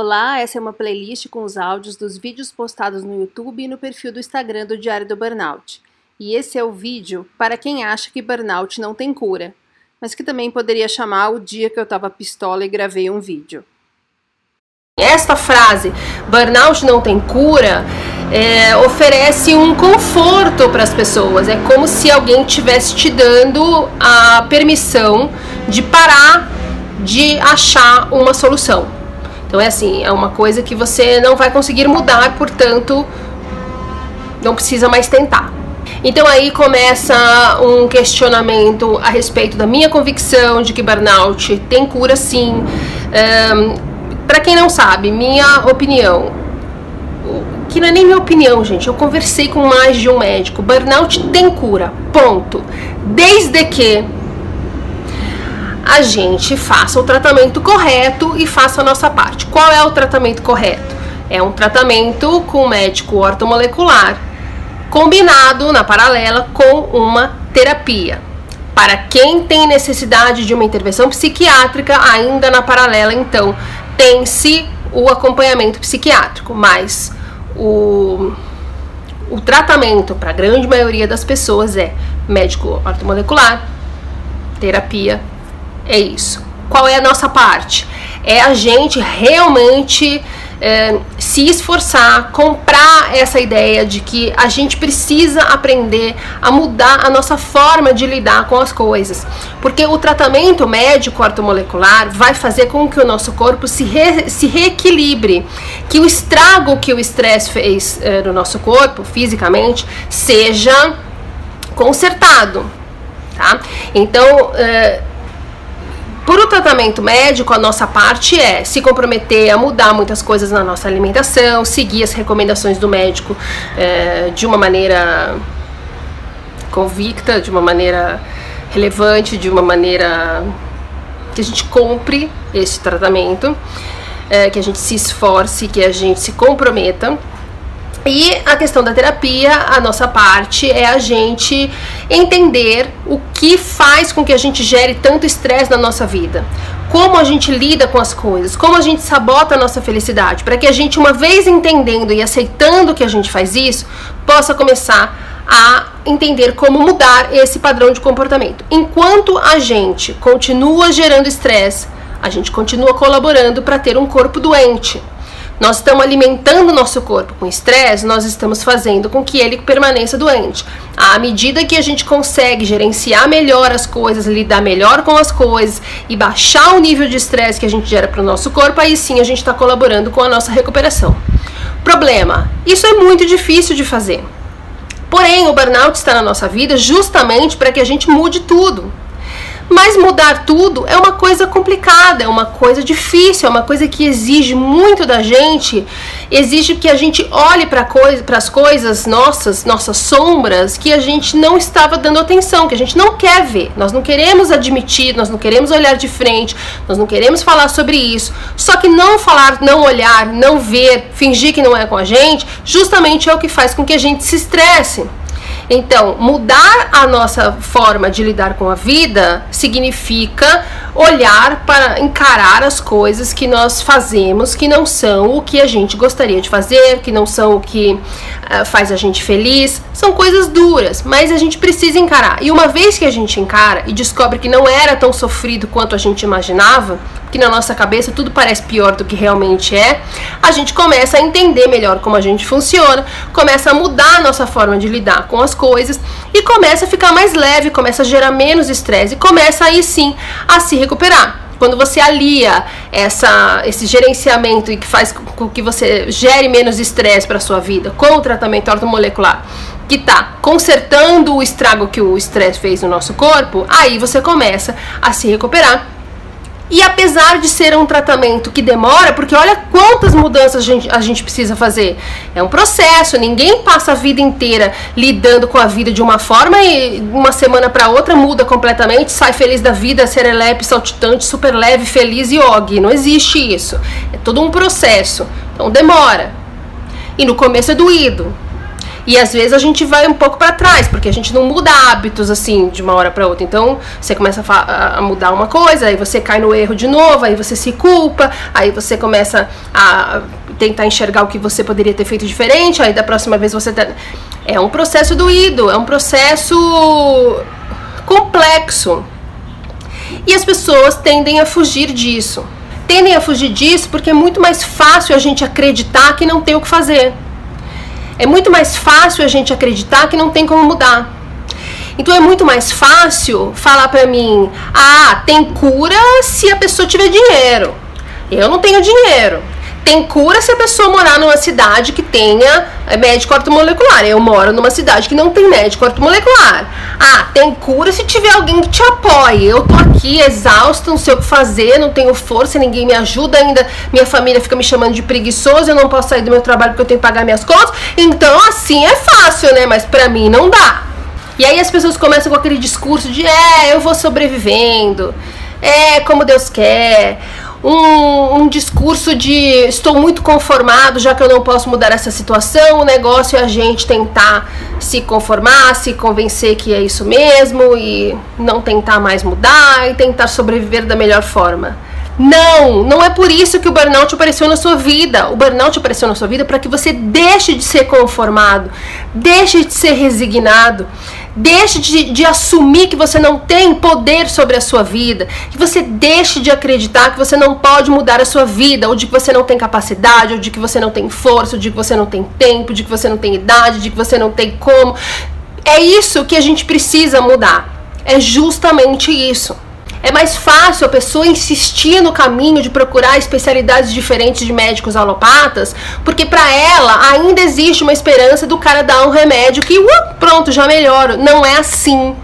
Olá, essa é uma playlist com os áudios dos vídeos postados no YouTube e no perfil do Instagram do Diário do Burnout. E esse é o vídeo para quem acha que burnout não tem cura, mas que também poderia chamar o dia que eu tava pistola e gravei um vídeo. Esta frase, burnout não tem cura, é, oferece um conforto para as pessoas. É como se alguém estivesse te dando a permissão de parar de achar uma solução. Então é assim, é uma coisa que você não vai conseguir mudar, portanto, não precisa mais tentar. Então aí começa um questionamento a respeito da minha convicção de que burnout tem cura sim. Um, para quem não sabe, minha opinião, que não é nem minha opinião, gente, eu conversei com mais de um médico. Burnout tem cura, ponto. Desde que a gente faça o tratamento correto e faça a nossa parte. Qual é o tratamento correto? É um tratamento com médico ortomolecular combinado na paralela com uma terapia. Para quem tem necessidade de uma intervenção psiquiátrica, ainda na paralela, então, tem-se o acompanhamento psiquiátrico, mas o, o tratamento para a grande maioria das pessoas é médico ortomolecular, terapia, é isso. Qual é a nossa parte? É a gente realmente é, se esforçar, comprar essa ideia de que a gente precisa aprender a mudar a nossa forma de lidar com as coisas. Porque o tratamento médico ortomolecular vai fazer com que o nosso corpo se, re, se reequilibre, que o estrago que o estresse fez é, no nosso corpo, fisicamente, seja consertado. Tá? Então, é, por o tratamento médico, a nossa parte é se comprometer a mudar muitas coisas na nossa alimentação, seguir as recomendações do médico é, de uma maneira convicta, de uma maneira relevante, de uma maneira que a gente compre esse tratamento, é, que a gente se esforce, que a gente se comprometa. E a questão da terapia, a nossa parte é a gente entender o que faz com que a gente gere tanto estresse na nossa vida. Como a gente lida com as coisas, como a gente sabota a nossa felicidade, para que a gente, uma vez entendendo e aceitando que a gente faz isso, possa começar a entender como mudar esse padrão de comportamento. Enquanto a gente continua gerando estresse, a gente continua colaborando para ter um corpo doente nós estamos alimentando o nosso corpo com estresse, nós estamos fazendo com que ele permaneça doente. À medida que a gente consegue gerenciar melhor as coisas, lidar melhor com as coisas e baixar o nível de estresse que a gente gera para o nosso corpo, aí sim a gente está colaborando com a nossa recuperação. Problema: isso é muito difícil de fazer. Porém, o burnout está na nossa vida justamente para que a gente mude tudo. Mas mudar tudo é uma coisa complicada, é uma coisa difícil, é uma coisa que exige muito da gente, exige que a gente olhe para coisa, as coisas nossas, nossas sombras, que a gente não estava dando atenção, que a gente não quer ver. Nós não queremos admitir, nós não queremos olhar de frente, nós não queremos falar sobre isso. Só que não falar, não olhar, não ver, fingir que não é com a gente, justamente é o que faz com que a gente se estresse. Então, mudar a nossa forma de lidar com a vida significa olhar para encarar as coisas que nós fazemos que não são o que a gente gostaria de fazer, que não são o que uh, faz a gente feliz. São coisas duras, mas a gente precisa encarar. E uma vez que a gente encara e descobre que não era tão sofrido quanto a gente imaginava, que na nossa cabeça tudo parece pior do que realmente é, a gente começa a entender melhor como a gente funciona, começa a mudar a nossa forma de lidar com as coisas e começa a ficar mais leve, começa a gerar menos estresse e começa aí sim a se recuperar. Quando você alia essa, esse gerenciamento e que faz com que você gere menos estresse para sua vida com o tratamento ortomolecular, que está consertando o estrago que o estresse fez no nosso corpo, aí você começa a se recuperar e apesar de ser um tratamento que demora, porque olha quantas mudanças a gente, a gente precisa fazer. É um processo, ninguém passa a vida inteira lidando com a vida de uma forma e uma semana para outra muda completamente, sai feliz da vida, serelepe, saltitante, super leve, feliz e og. Não existe isso. É todo um processo. Então demora. E no começo é doído. E às vezes a gente vai um pouco para trás, porque a gente não muda hábitos assim de uma hora para outra. Então você começa a, a, mudar uma coisa, aí você cai no erro de novo, aí você se culpa, aí você começa a tentar enxergar o que você poderia ter feito diferente, aí da próxima vez você tá... É um processo doído, é um processo complexo. E as pessoas tendem a fugir disso. Tendem a fugir disso porque é muito mais fácil a gente acreditar que não tem o que fazer. É muito mais fácil a gente acreditar que não tem como mudar. Então é muito mais fácil falar para mim: "Ah, tem cura se a pessoa tiver dinheiro". Eu não tenho dinheiro tem cura se a pessoa morar numa cidade que tenha é, médico ortomolecular. Eu moro numa cidade que não tem médico ortomolecular. Ah, tem cura se tiver alguém que te apoie. Eu tô aqui exausta, não sei o que fazer, não tenho força, ninguém me ajuda ainda. Minha família fica me chamando de preguiçoso, eu não posso sair do meu trabalho porque eu tenho que pagar minhas contas. Então, assim é fácil, né? Mas pra mim não dá. E aí as pessoas começam com aquele discurso de é, eu vou sobrevivendo. É como Deus quer um, um, discurso de estou muito conformado, já que eu não posso mudar essa situação, o negócio é a gente tentar se conformar, se convencer que é isso mesmo e não tentar mais mudar e tentar sobreviver da melhor forma. Não, não é por isso que o burnout apareceu na sua vida. O burnout apareceu na sua vida para que você deixe de ser conformado, deixe de ser resignado, deixe de, de, assumir que você não tem poder sobre a sua vida, que você deixe de acreditar que você não pode mudar a sua vida, ou de que você não tem capacidade, ou de que você não tem força, ou de que você não tem tempo, de que você não tem idade, de que você não tem como. É isso que a gente precisa mudar. É justamente isso. É mais fácil a pessoa insistir no caminho de procurar especialidades diferentes de médicos alopatas, porque para ela ainda existe uma esperança do cara dar um remédio que, uh, pronto, já melhora. Não é assim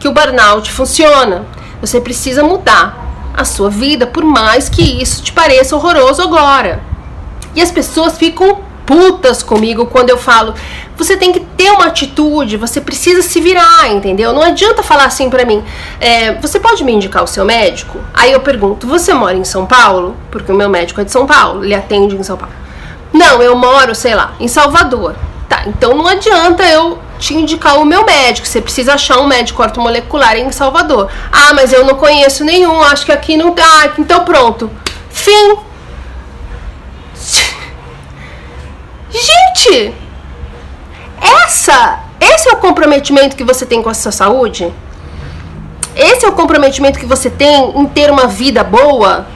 que o burnout funciona. Você precisa mudar a sua vida, por mais que isso te pareça horroroso agora. E as pessoas ficam putas comigo quando eu falo, você tem que ter uma atitude, você precisa se virar, entendeu? Não adianta falar assim pra mim, é, você pode me indicar o seu médico? Aí eu pergunto, você mora em São Paulo? Porque o meu médico é de São Paulo, ele atende em São Paulo. Não, eu moro, sei lá, em Salvador. Tá, então não adianta eu te indicar o meu médico. Você precisa achar um médico ortomolecular em Salvador. Ah, mas eu não conheço nenhum, acho que aqui não. Ah, então pronto. Fim. Gente, essa, esse é o comprometimento que você tem com a sua saúde? Esse é o comprometimento que você tem em ter uma vida boa?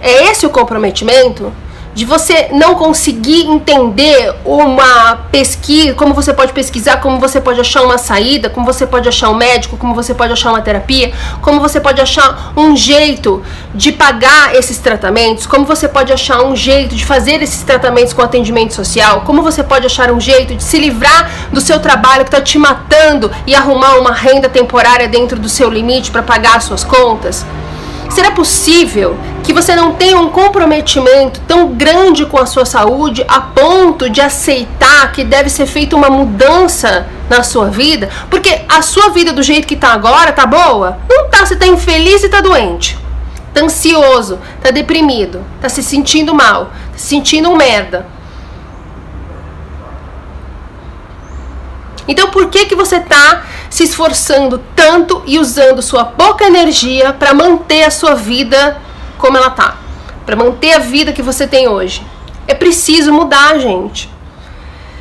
É esse o comprometimento? De você não conseguir entender uma pesquisa, como você pode pesquisar, como você pode achar uma saída, como você pode achar um médico, como você pode achar uma terapia, como você pode achar um jeito de pagar esses tratamentos, como você pode achar um jeito de fazer esses tratamentos com atendimento social, como você pode achar um jeito de se livrar do seu trabalho que está te matando e arrumar uma renda temporária dentro do seu limite para pagar suas contas. Será possível que você não tenha um comprometimento tão grande com a sua saúde a ponto de aceitar que deve ser feita uma mudança na sua vida? Porque a sua vida do jeito que está agora tá boa? Não tá, você tá infeliz e tá doente. Tá ansioso, tá deprimido, tá se sentindo mal, tá se sentindo um merda. Então por que que você tá se esforçando tanto e usando sua pouca energia para manter a sua vida como ela tá, para manter a vida que você tem hoje. É preciso mudar, gente.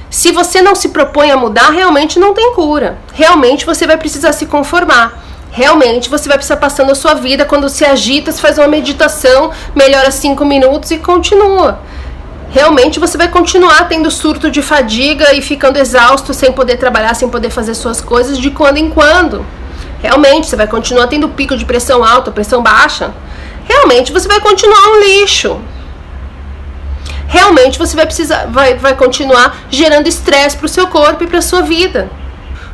Se você não se propõe a mudar, realmente não tem cura. Realmente você vai precisar se conformar. Realmente você vai precisar passando a sua vida quando se agita, se faz uma meditação, melhora cinco minutos e continua realmente você vai continuar tendo surto de fadiga e ficando exausto sem poder trabalhar, sem poder fazer suas coisas de quando em quando. Realmente você vai continuar tendo pico de pressão alta, pressão baixa. Realmente você vai continuar um lixo. Realmente você vai precisar vai, vai continuar gerando estresse para o seu corpo e para sua vida.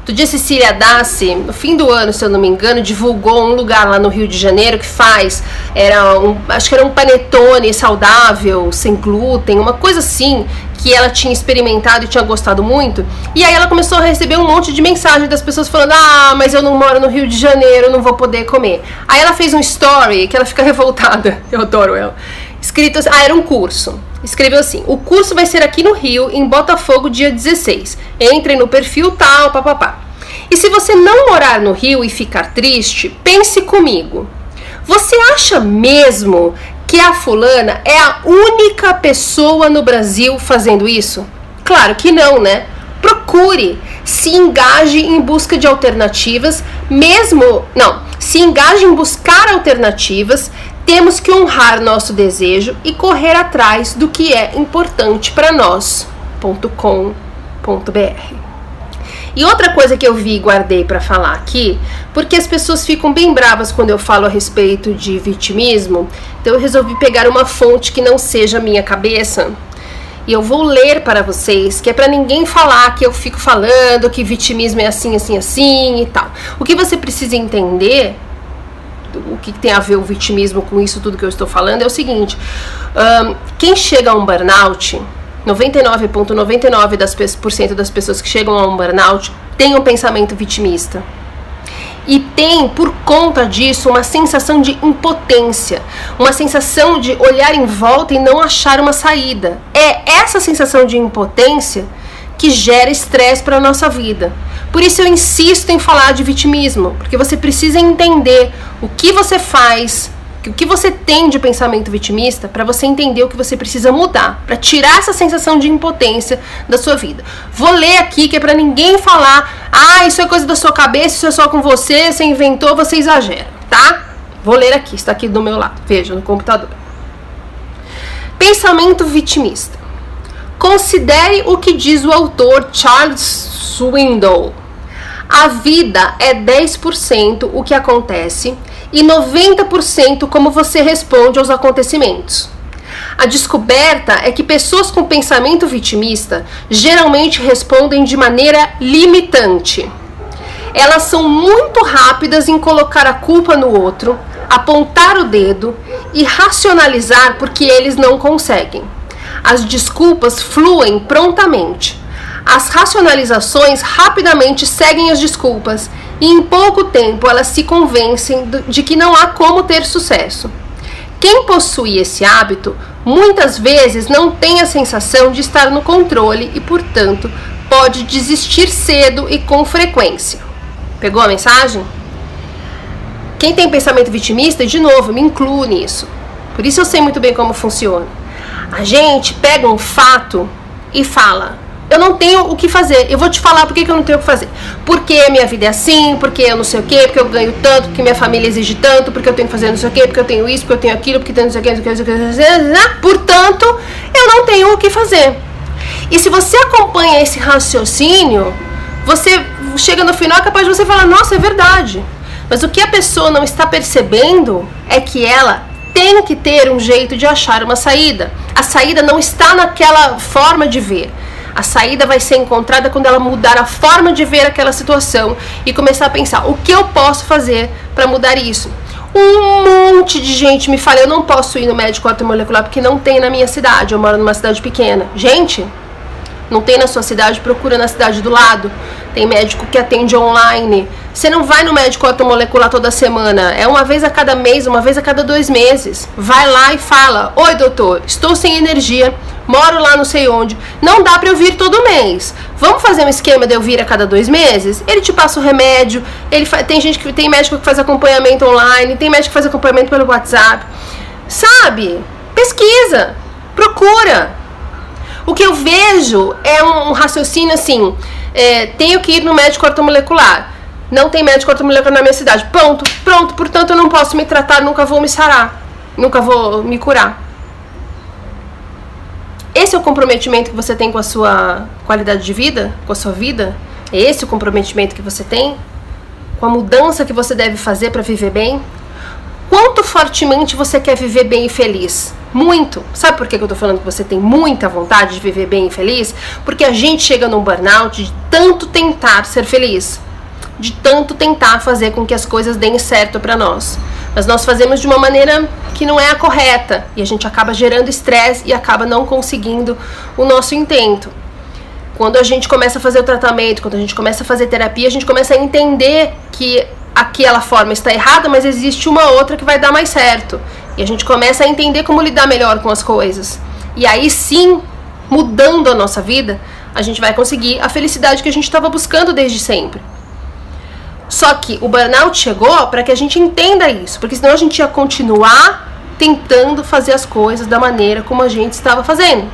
Outro dia, Cecília Dassi, no fim do ano, se eu não me engano, divulgou um lugar lá no Rio de Janeiro que faz, era um, acho que era um panetone saudável, sem glúten, uma coisa assim, que ela tinha experimentado e tinha gostado muito. E aí ela começou a receber um monte de mensagem das pessoas falando: "Ah, mas eu não moro no Rio de Janeiro, não vou poder comer". Aí ela fez um story que ela fica revoltada. Eu adoro ela escrito, ah, era um curso. Escreveu assim: "O curso vai ser aqui no Rio, em Botafogo, dia 16. Entre no perfil tal, papapá. E se você não morar no Rio e ficar triste, pense comigo. Você acha mesmo que a fulana é a única pessoa no Brasil fazendo isso? Claro que não, né? Procure, se engaje em busca de alternativas, mesmo, não, se engaje em buscar alternativas, temos que honrar nosso desejo e correr atrás do que é importante para nós. .com.br e outra coisa que eu vi e guardei para falar aqui, porque as pessoas ficam bem bravas quando eu falo a respeito de vitimismo, então eu resolvi pegar uma fonte que não seja minha cabeça. E eu vou ler para vocês, que é para ninguém falar que eu fico falando que vitimismo é assim, assim, assim e tal. O que você precisa entender o que tem a ver o vitimismo com isso tudo que eu estou falando é o seguinte: um, quem chega a um burnout 99,99% das, das pessoas que chegam a um burnout têm um pensamento vitimista. E tem, por conta disso, uma sensação de impotência, uma sensação de olhar em volta e não achar uma saída. É essa sensação de impotência que gera estresse para a nossa vida. Por isso eu insisto em falar de vitimismo, porque você precisa entender o que você faz, o que você tem de pensamento vitimista para você entender o que você precisa mudar, para tirar essa sensação de impotência da sua vida. Vou ler aqui que é para ninguém falar: "Ah, isso é coisa da sua cabeça, isso é só com você, você inventou, você exagera", tá? Vou ler aqui, está aqui do meu lado. Veja no computador. Pensamento vitimista. Considere o que diz o autor Charles Swindoll. A vida é 10% o que acontece e 90% como você responde aos acontecimentos. A descoberta é que pessoas com pensamento vitimista geralmente respondem de maneira limitante. Elas são muito rápidas em colocar a culpa no outro, apontar o dedo e racionalizar porque eles não conseguem. As desculpas fluem prontamente. As racionalizações rapidamente seguem as desculpas e em pouco tempo elas se convencem de que não há como ter sucesso. Quem possui esse hábito muitas vezes não tem a sensação de estar no controle e, portanto, pode desistir cedo e com frequência. Pegou a mensagem? Quem tem pensamento vitimista, de novo, me incluo nisso. Por isso eu sei muito bem como funciona. A gente pega um fato e fala: eu não tenho o que fazer. Eu vou te falar por que, eu não tenho o que fazer. Porque minha vida é assim, porque eu não sei o que, porque eu ganho tanto, porque minha família exige tanto, porque eu tenho que fazer não sei o que, porque eu tenho isso, porque eu tenho aquilo, porque tenho não sei o que, não sei o que, não sei o que. Portanto, eu não tenho o que fazer. E se você acompanha esse raciocínio, você chega no final é capaz de você falar, nossa, é verdade. Mas o que a pessoa não está percebendo é que ela tem que ter um jeito de achar uma saída. A saída não está naquela forma de ver a saída vai ser encontrada quando ela mudar a forma de ver aquela situação e começar a pensar: o que eu posso fazer para mudar isso? Um monte de gente me fala: eu não posso ir no médico ortomolecular porque não tem na minha cidade. Eu moro numa cidade pequena. Gente, não tem na sua cidade? Procura na cidade do lado. Tem médico que atende online. Você não vai no médico ortomolecular toda semana. É uma vez a cada mês, uma vez a cada dois meses. Vai lá e fala: Oi, doutor, estou sem energia moro lá não sei onde, não dá para eu vir todo mês. Vamos fazer um esquema de eu vir a cada dois meses? Ele te passa o remédio, ele tem gente que tem médico que faz acompanhamento online, tem médico que faz acompanhamento pelo WhatsApp. Sabe? Pesquisa, procura. O que eu vejo é um, raciocínio assim: é, tenho que ir no médico ortomolecular. Não tem médico ortomolecular na minha cidade. Pronto, pronto, portanto eu não posso me tratar, nunca vou me sarar, nunca vou me curar. Esse é o comprometimento que você tem com a sua qualidade de vida, com a sua vida? É esse o comprometimento que você tem? Com a mudança que você deve fazer para viver bem? Quanto fortemente você quer viver bem e feliz? Muito. Sabe por que eu tô falando que você tem muita vontade de viver bem e feliz? Porque a gente chega num burnout de tanto tentar ser feliz, de tanto tentar fazer com que as coisas deem certo para nós mas nós fazemos de uma maneira que não é a correta e a gente acaba gerando estresse e acaba não conseguindo o nosso intento. Quando a gente começa a fazer o tratamento, quando a gente começa a fazer terapia, a gente começa a entender que aquela forma está errada, mas existe uma outra que vai dar mais certo. E a gente começa a entender como lidar melhor com as coisas. E aí sim, mudando a nossa vida, a gente vai conseguir a felicidade que a gente estava buscando desde sempre. Só que o burnout chegou para que a gente entenda isso, porque senão a gente ia continuar tentando fazer as coisas da maneira como a gente estava fazendo.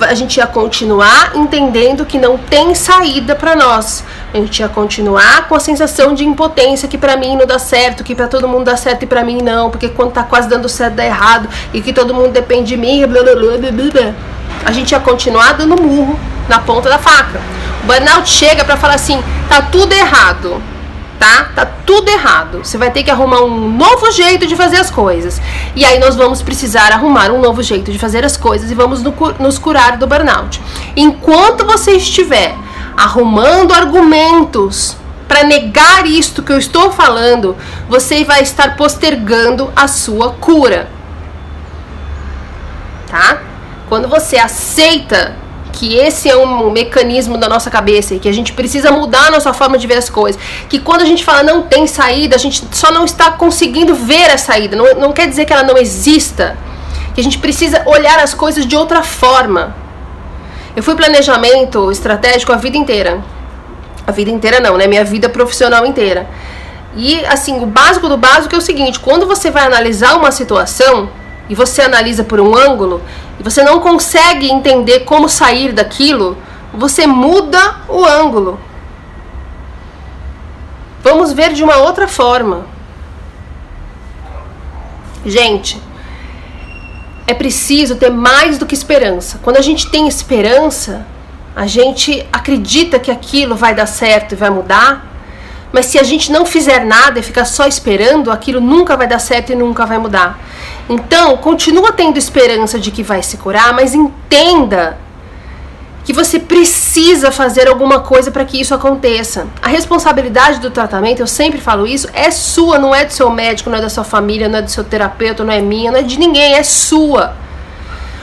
A gente ia continuar entendendo que não tem saída para nós. A gente ia continuar com a sensação de impotência que para mim não dá certo, que para todo mundo dá certo e para mim não, porque quando tá quase dando certo dá errado e que todo mundo depende de mim, blá blá blá blá blá. A gente ia continuar dando murro na ponta da faca. O burnout chega para falar assim: tá tudo errado, tá? Tá tudo errado. Você vai ter que arrumar um novo jeito de fazer as coisas. E aí nós vamos precisar arrumar um novo jeito de fazer as coisas e vamos nos curar do burnout. Enquanto você estiver arrumando argumentos para negar isto que eu estou falando, você vai estar postergando a sua cura. Tá? Quando você aceita que esse é um mecanismo da nossa cabeça e que a gente precisa mudar a nossa forma de ver as coisas. Que quando a gente fala não tem saída, a gente só não está conseguindo ver a saída. Não, não quer dizer que ela não exista. Que a gente precisa olhar as coisas de outra forma. Eu fui planejamento estratégico a vida inteira. A vida inteira não, né? Minha vida profissional inteira. E assim, o básico do básico é o seguinte: quando você vai analisar uma situação e você analisa por um ângulo, e você não consegue entender como sair daquilo, você muda o ângulo. Vamos ver de uma outra forma. Gente, é preciso ter mais do que esperança. Quando a gente tem esperança, a gente acredita que aquilo vai dar certo e vai mudar. Mas se a gente não fizer nada e ficar só esperando, aquilo nunca vai dar certo e nunca vai mudar. Então, continua tendo esperança de que vai se curar, mas entenda que você precisa fazer alguma coisa para que isso aconteça. A responsabilidade do tratamento, eu sempre falo isso, é sua, não é do seu médico, não é da sua família, não é do seu terapeuta, não é minha, não é de ninguém, é sua.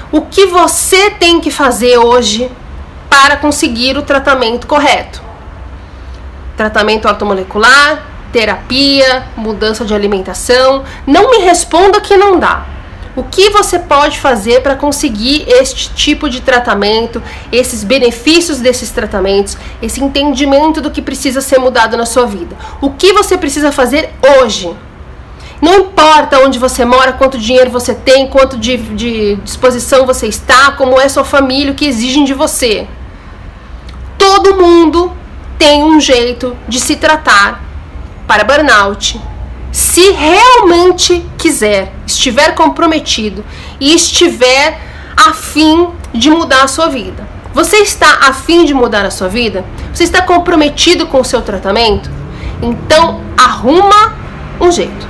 O que você tem que fazer hoje para conseguir o tratamento correto? Tratamento ortomolecular, terapia, mudança de alimentação. Não me responda que não dá. O que você pode fazer para conseguir este tipo de tratamento, esses benefícios desses tratamentos, esse entendimento do que precisa ser mudado na sua vida? O que você precisa fazer hoje? Não importa onde você mora, quanto dinheiro você tem, quanto de, de disposição você está, como é sua família, o que exigem de você. Todo mundo tem um jeito de se tratar para burnout, se realmente quiser, estiver comprometido e estiver afim de mudar a sua vida. Você está afim de mudar a sua vida? Você está comprometido com o seu tratamento? Então arruma um jeito.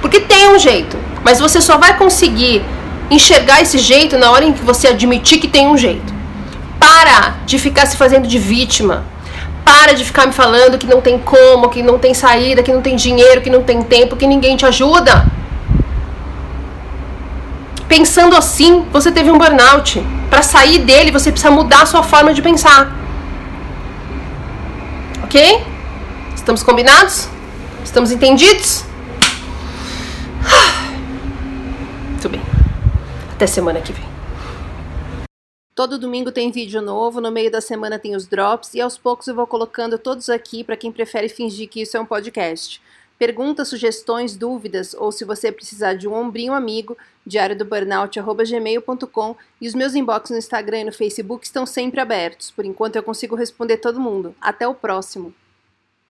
Porque tem um jeito, mas você só vai conseguir enxergar esse jeito na hora em que você admitir que tem um jeito. Para de ficar se fazendo de vítima para de ficar me falando que não tem como, que não tem saída, que não tem dinheiro, que não tem tempo, que ninguém te ajuda. Pensando assim, você teve um burnout. Para sair dele, você precisa mudar a sua forma de pensar. Ok? Estamos combinados? Estamos entendidos? Muito bem. Até semana que vem. Todo domingo tem vídeo novo, no meio da semana tem os drops e aos poucos eu vou colocando todos aqui para quem prefere fingir que isso é um podcast. Perguntas, sugestões, dúvidas ou se você precisar de um ombrinho amigo, diário do burnout@gmail.com e os meus inbox no Instagram e no Facebook estão sempre abertos. Por enquanto eu consigo responder todo mundo. Até o próximo.